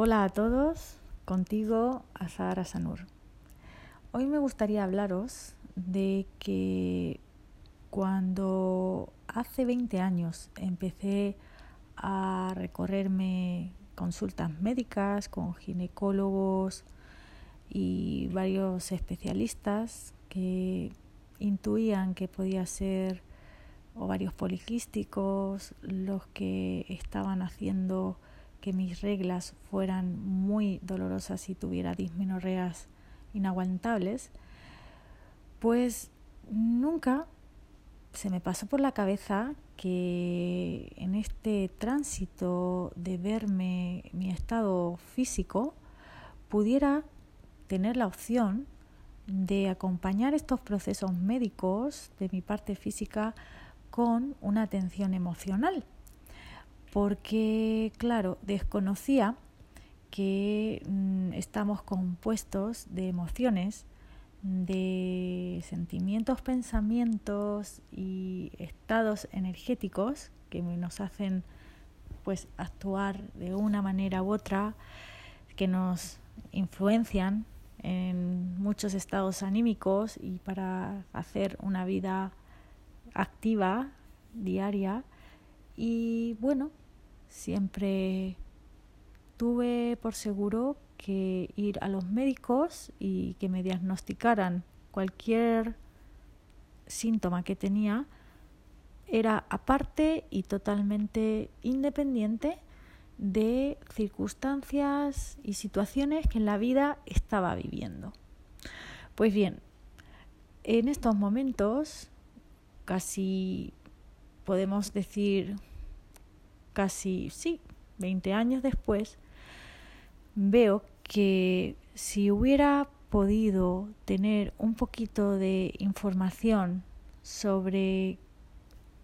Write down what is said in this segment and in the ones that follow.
Hola a todos, contigo Azahara Sanur. Hoy me gustaría hablaros de que cuando hace 20 años empecé a recorrerme consultas médicas con ginecólogos y varios especialistas que intuían que podía ser ovarios poliquísticos los que estaban haciendo que mis reglas fueran muy dolorosas y tuviera disminorreas inaguantables, pues nunca se me pasó por la cabeza que en este tránsito de verme mi estado físico pudiera tener la opción de acompañar estos procesos médicos de mi parte física con una atención emocional porque, claro, desconocía que mm, estamos compuestos de emociones, de sentimientos, pensamientos y estados energéticos que nos hacen pues actuar de una manera u otra, que nos influencian en muchos estados anímicos y para hacer una vida activa diaria y bueno, siempre tuve por seguro que ir a los médicos y que me diagnosticaran cualquier síntoma que tenía era aparte y totalmente independiente de circunstancias y situaciones que en la vida estaba viviendo. Pues bien, en estos momentos, casi podemos decir casi, sí, 20 años después, veo que si hubiera podido tener un poquito de información sobre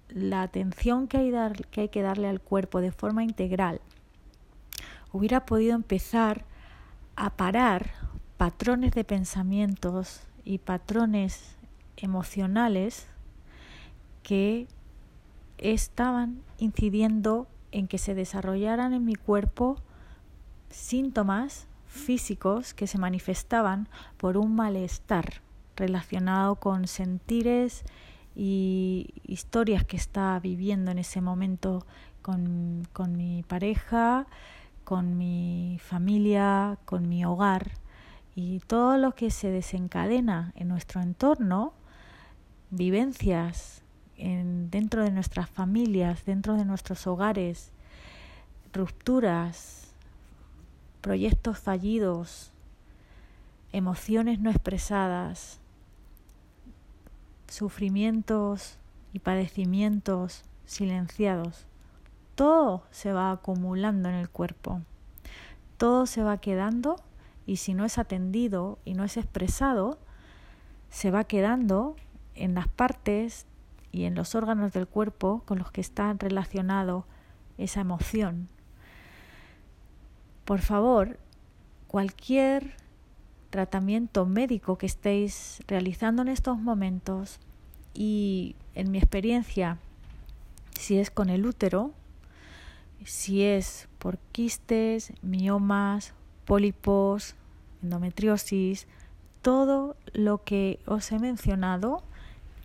la atención que hay, dar, que hay que darle al cuerpo de forma integral, hubiera podido empezar a parar patrones de pensamientos y patrones emocionales que estaban incidiendo en que se desarrollaran en mi cuerpo síntomas físicos que se manifestaban por un malestar relacionado con sentires y historias que estaba viviendo en ese momento con, con mi pareja, con mi familia, con mi hogar y todo lo que se desencadena en nuestro entorno, vivencias en, dentro de nuestras familias, dentro de nuestros hogares, rupturas, proyectos fallidos, emociones no expresadas, sufrimientos y padecimientos silenciados. Todo se va acumulando en el cuerpo, todo se va quedando y si no es atendido y no es expresado, se va quedando en las partes y en los órganos del cuerpo con los que está relacionado esa emoción. Por favor, cualquier tratamiento médico que estéis realizando en estos momentos y en mi experiencia, si es con el útero, si es por quistes, miomas, pólipos, endometriosis, todo lo que os he mencionado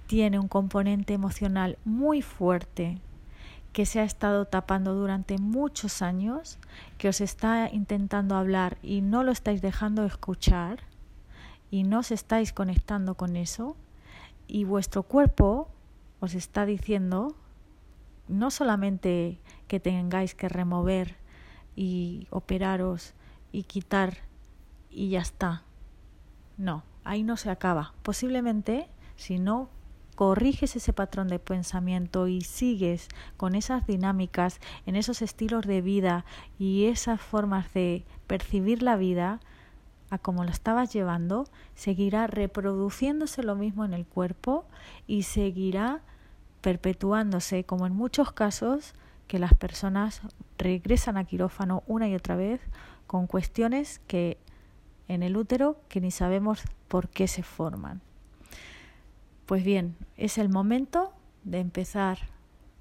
tiene un componente emocional muy fuerte que se ha estado tapando durante muchos años, que os está intentando hablar y no lo estáis dejando escuchar y no os estáis conectando con eso y vuestro cuerpo os está diciendo no solamente que tengáis que remover y operaros y quitar y ya está. No, ahí no se acaba. Posiblemente, si no corriges ese patrón de pensamiento y sigues con esas dinámicas, en esos estilos de vida y esas formas de percibir la vida, a como lo estabas llevando, seguirá reproduciéndose lo mismo en el cuerpo y seguirá perpetuándose, como en muchos casos, que las personas regresan a quirófano una y otra vez con cuestiones que en el útero que ni sabemos por qué se forman. Pues bien, es el momento de empezar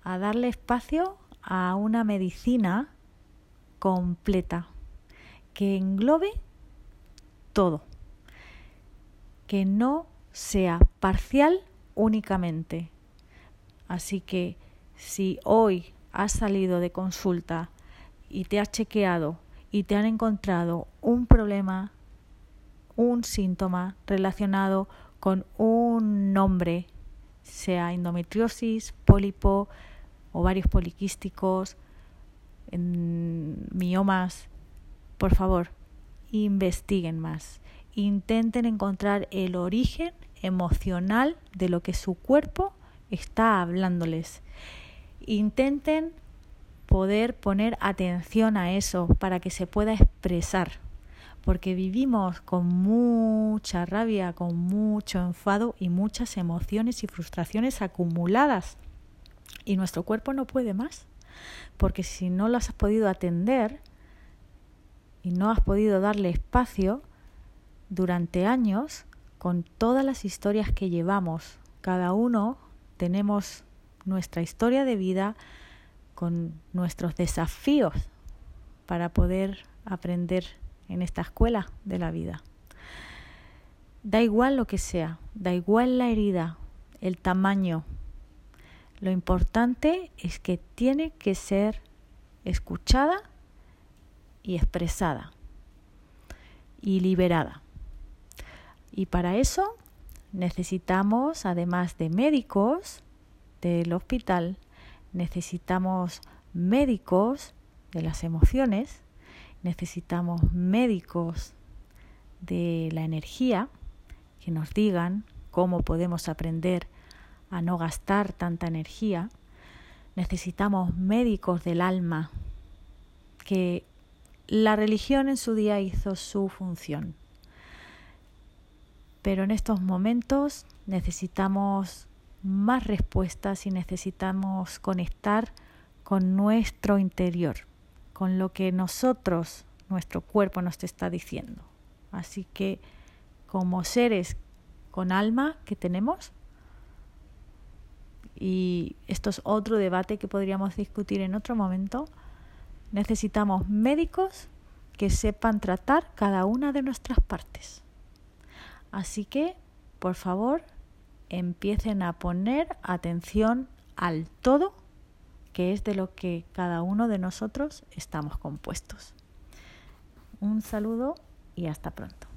a darle espacio a una medicina completa que englobe todo, que no sea parcial únicamente. Así que si hoy has salido de consulta y te has chequeado y te han encontrado un problema, un síntoma relacionado con un nombre, sea endometriosis, pólipo, ovarios poliquísticos, miomas, por favor, investiguen más. Intenten encontrar el origen emocional de lo que su cuerpo está hablándoles. Intenten poder poner atención a eso para que se pueda expresar, porque vivimos con mucha rabia, con mucho enfado y muchas emociones y frustraciones acumuladas. Y nuestro cuerpo no puede más, porque si no las has podido atender y no has podido darle espacio durante años, con todas las historias que llevamos, cada uno tenemos nuestra historia de vida con nuestros desafíos para poder aprender en esta escuela de la vida. Da igual lo que sea, da igual la herida, el tamaño. Lo importante es que tiene que ser escuchada y expresada y liberada. Y para eso necesitamos, además de médicos del hospital, necesitamos médicos de las emociones, necesitamos médicos de la energía que nos digan cómo podemos aprender a no gastar tanta energía. Necesitamos médicos del alma que la religión en su día hizo su función pero en estos momentos necesitamos más respuestas y necesitamos conectar con nuestro interior, con lo que nosotros, nuestro cuerpo nos está diciendo. Así que como seres con alma que tenemos, y esto es otro debate que podríamos discutir en otro momento, necesitamos médicos que sepan tratar cada una de nuestras partes. Así que, por favor, empiecen a poner atención al todo, que es de lo que cada uno de nosotros estamos compuestos. Un saludo y hasta pronto.